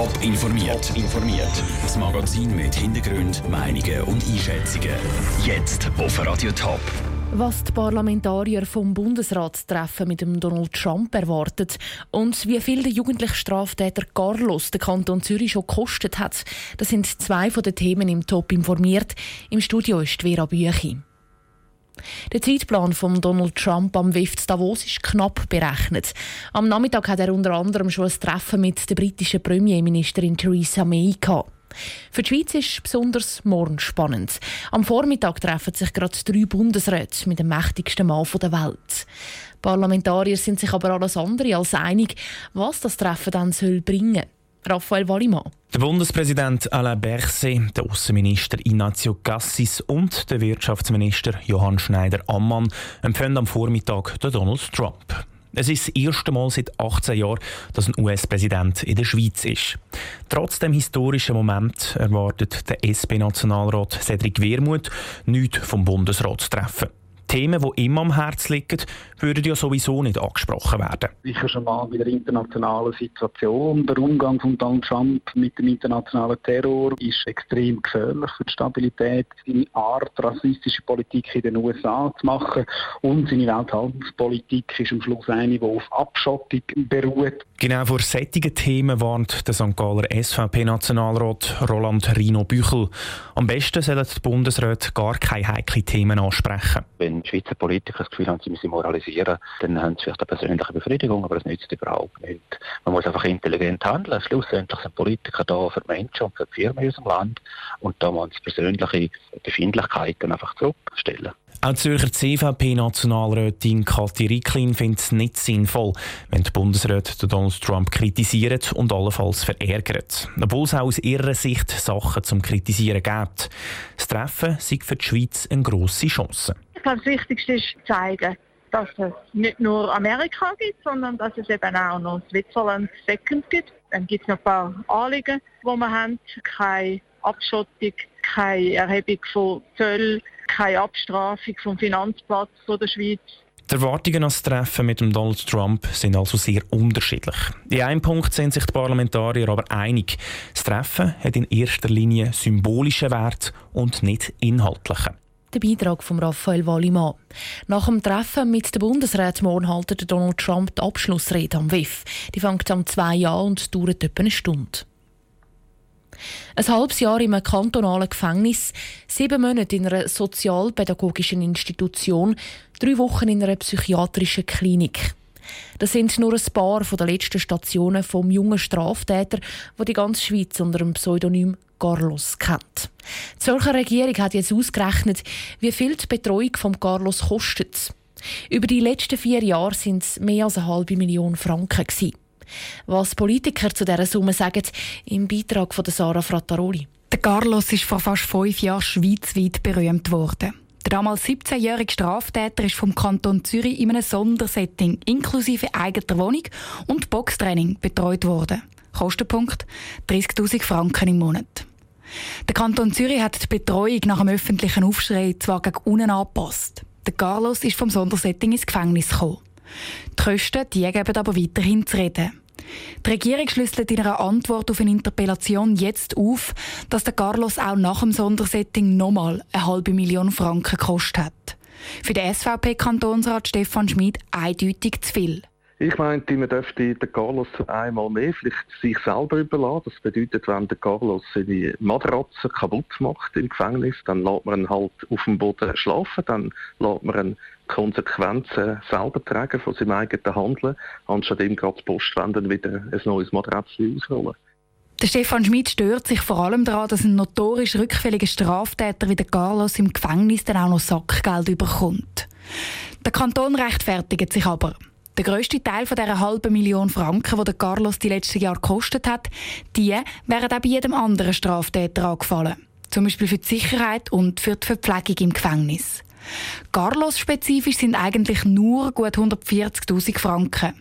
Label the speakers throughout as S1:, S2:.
S1: Top informiert. informiert. Das Magazin mit Hintergrund, Meinungen und Einschätzungen. Jetzt auf Radio Top.
S2: Was die Parlamentarier vom Bundesratstreffen mit dem Donald Trump erwartet und wie viel der jugendliche Straftäter Carlos den Kanton Zürich schon gekostet hat, das sind zwei von den Themen im Top informiert. Im Studio ist Vera Büchi. Der Zeitplan von Donald Trump am WIF Davos ist knapp berechnet. Am Nachmittag hat er unter anderem schon ein Treffen mit der britischen Premierministerin Theresa May gehabt. Für die Schweiz ist besonders morgen spannend. Am Vormittag treffen sich gerade drei Bundesräte mit dem mächtigsten Mann der Welt. Parlamentarier sind sich aber alles andere als einig, was das Treffen dann soll bringen Raphael Wallimann.
S3: Der Bundespräsident Alain Berset, der Außenminister Ignazio Cassis und der Wirtschaftsminister Johann Schneider-Ammann empfehlen am Vormittag Donald Trump. Es ist das erste Mal seit 18 Jahren, dass ein US-Präsident in der Schweiz ist. Trotz dem historischen Moment erwartet der SP-Nationalrat Cedric Wermuth nichts vom Bundesratstreffen. Themen, die ihm am Herzen liegen, würden ja sowieso nicht angesprochen werden.
S4: Sicher schon mal bei der internationalen Situation. Der Umgang von Donald Trump mit dem internationalen Terror ist extrem gefährlich für die Stabilität. Seine Art, rassistische Politik in den USA zu machen und seine Welthandelspolitik ist am Schluss eine, die auf Abschottung beruht.
S3: Genau vor sättigen Themen warnt der St. Galler SVP-Nationalrat Roland Rino Büchel. Am besten sollen die Bundesräte gar keine heiklen Themen ansprechen.
S5: Wenn die Schweizer Politiker das Gefühl haben, sie müssen moralisieren, dann haben sie vielleicht eine persönliche Befriedigung, aber das nützt überhaupt nicht. Man muss einfach intelligent handeln. Schlussendlich sind Politiker da für Menschen und für die Firmen in unserem Land und da muss sie persönliche Befindlichkeiten einfach zurückstellen.
S3: Auch die Zürcher CVP-Nationalrätin Kathi Ricklin findet es nicht sinnvoll, wenn die Bundesräte Donald Trump kritisieren und allenfalls verärgern. Obwohl es auch aus ihrer Sicht Sachen zum Kritisieren gibt. Das Treffen sei für die Schweiz eine grosse Chance.
S6: Ich glaube, das Wichtigste ist zeigen, dass es nicht nur Amerika gibt, sondern dass es eben auch noch Switzerland Second gibt. Dann gibt es noch ein paar Anliegen, die wir haben. Keine Abschottung, keine Erhebung von Zöllen, keine Abstrafung vom Finanzplatz der Schweiz.
S3: Die Erwartungen an das Treffen mit dem Donald Trump sind also sehr unterschiedlich. In einem Punkt sind sich die Parlamentarier aber einig. Das Treffen hat in erster Linie symbolischen Wert und nicht inhaltlichen.
S2: Der Beitrag von Raphael Wallimann. Nach dem Treffen mit der Bundesrat morgen haltet Donald Trump die Abschlussrede am WIF. Die fängt am zwei an und dauert etwa eine Stunde. Ein halbes Jahr einem kantonalen Gefängnis, sieben Monate in einer sozialpädagogischen Institution, drei Wochen in einer psychiatrischen Klinik. Das sind nur ein paar der letzten Stationen vom jungen Straftäter, wo die ganze Schweiz unter dem Pseudonym Carlos kennt. Die Zürcher Regierung hat jetzt ausgerechnet, wie viel die Betreuung von Carlos kostet. Über die letzten vier Jahre sind es mehr als eine halbe Million Franken. Gewesen. Was Politiker zu dieser Summe sagen, im Beitrag von Sarah Frattaroli.
S7: Der Carlos ist vor fast fünf Jahren schweizweit berühmt worden. Der damals 17-jährige Straftäter ist vom Kanton Zürich in einem Sondersetting inklusive eigener Wohnung und Boxtraining betreut worden. Kostenpunkt 30.000 Franken im Monat. Der Kanton Zürich hat die Betreuung nach dem öffentlichen Aufschrei zwar gegen unten angepasst. Der Carlos ist vom Sondersetting ins Gefängnis gekommen. Die Kosten die geben aber weiterhin zu reden. Die Regierung schlüsselt in ihrer Antwort auf eine Interpellation jetzt auf, dass der Carlos auch nach dem Sondersetting nochmal eine halbe Million Franken gekostet hat. Für den SVP-Kantonsrat Stefan Schmid eindeutig zu viel.
S8: Ich meinte, man dürfte den Carlos einmal mehr vielleicht sich selber überlassen. Das bedeutet, wenn der Carlos seine Matratze kaputt macht im Gefängnis, dann lässt man ihn halt auf dem Boden schlafen, dann lässt man ihn Konsequenzen selber tragen von seinem eigenen Handeln, anstatt ihm gerade Post wenden wieder ein neues Matratze ausrollen.
S7: Der Stefan Schmidt stört sich vor allem daran, dass ein notorisch rückfälliger Straftäter wie der Carlos im Gefängnis dann auch noch Sackgeld überkommt. Der Kanton rechtfertigt sich aber. Der grösste Teil von dieser halben Million Franken, die der Carlos die letzten Jahre gekostet hat, die wären auch bei jedem anderen Straftäter angefallen. Zum Beispiel für die Sicherheit und für die Verpflegung im Gefängnis. Carlos-spezifisch sind eigentlich nur gut 140.000 Franken.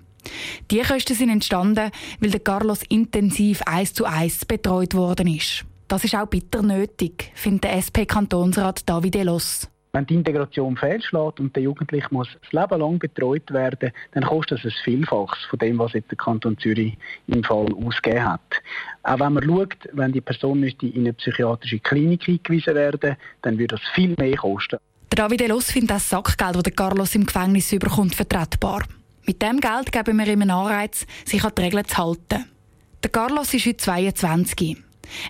S7: Die Kosten sind entstanden, weil der Carlos intensiv eins zu eins betreut worden ist. Das ist auch bitter nötig, findet der SP-Kantonsrat David Elos.
S4: Wenn die Integration fehlschlägt und der Jugendliche muss das Leben lang betreut werden, dann kostet das ein Vielfaches von dem, was jetzt der Kanton Zürich im Fall ausgegeben hat. Auch wenn man schaut, wenn die Person in eine psychiatrische Klinik eingewiesen werden, dann würde das viel mehr kosten.
S7: David Elos findet das Sackgeld, das Carlos im Gefängnis überkommt, vertretbar. Mit dem Geld geben wir ihm einen Anreiz, sich an die Regeln zu halten. Der Carlos ist heute 22.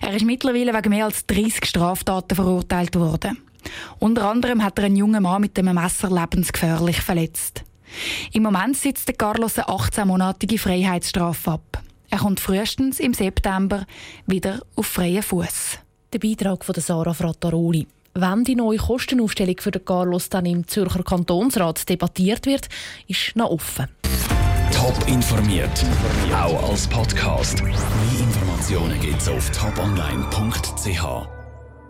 S7: Er ist mittlerweile wegen mehr als 30 Straftaten verurteilt worden. Unter anderem hat er einen jungen Mann mit einem Messer lebensgefährlich verletzt. Im Moment sitzt der Carlos eine 18-monatige Freiheitsstrafe ab. Er kommt frühestens im September wieder auf freien Fuß.
S2: Der Beitrag von Sarah Frattaroli. Wenn die neue Kostenaufstellung für den Carlos dann im Zürcher Kantonsrat debattiert wird, ist noch offen.
S1: Top informiert, auch als Podcast. Mehr Informationen gibt es auf toponline.ch.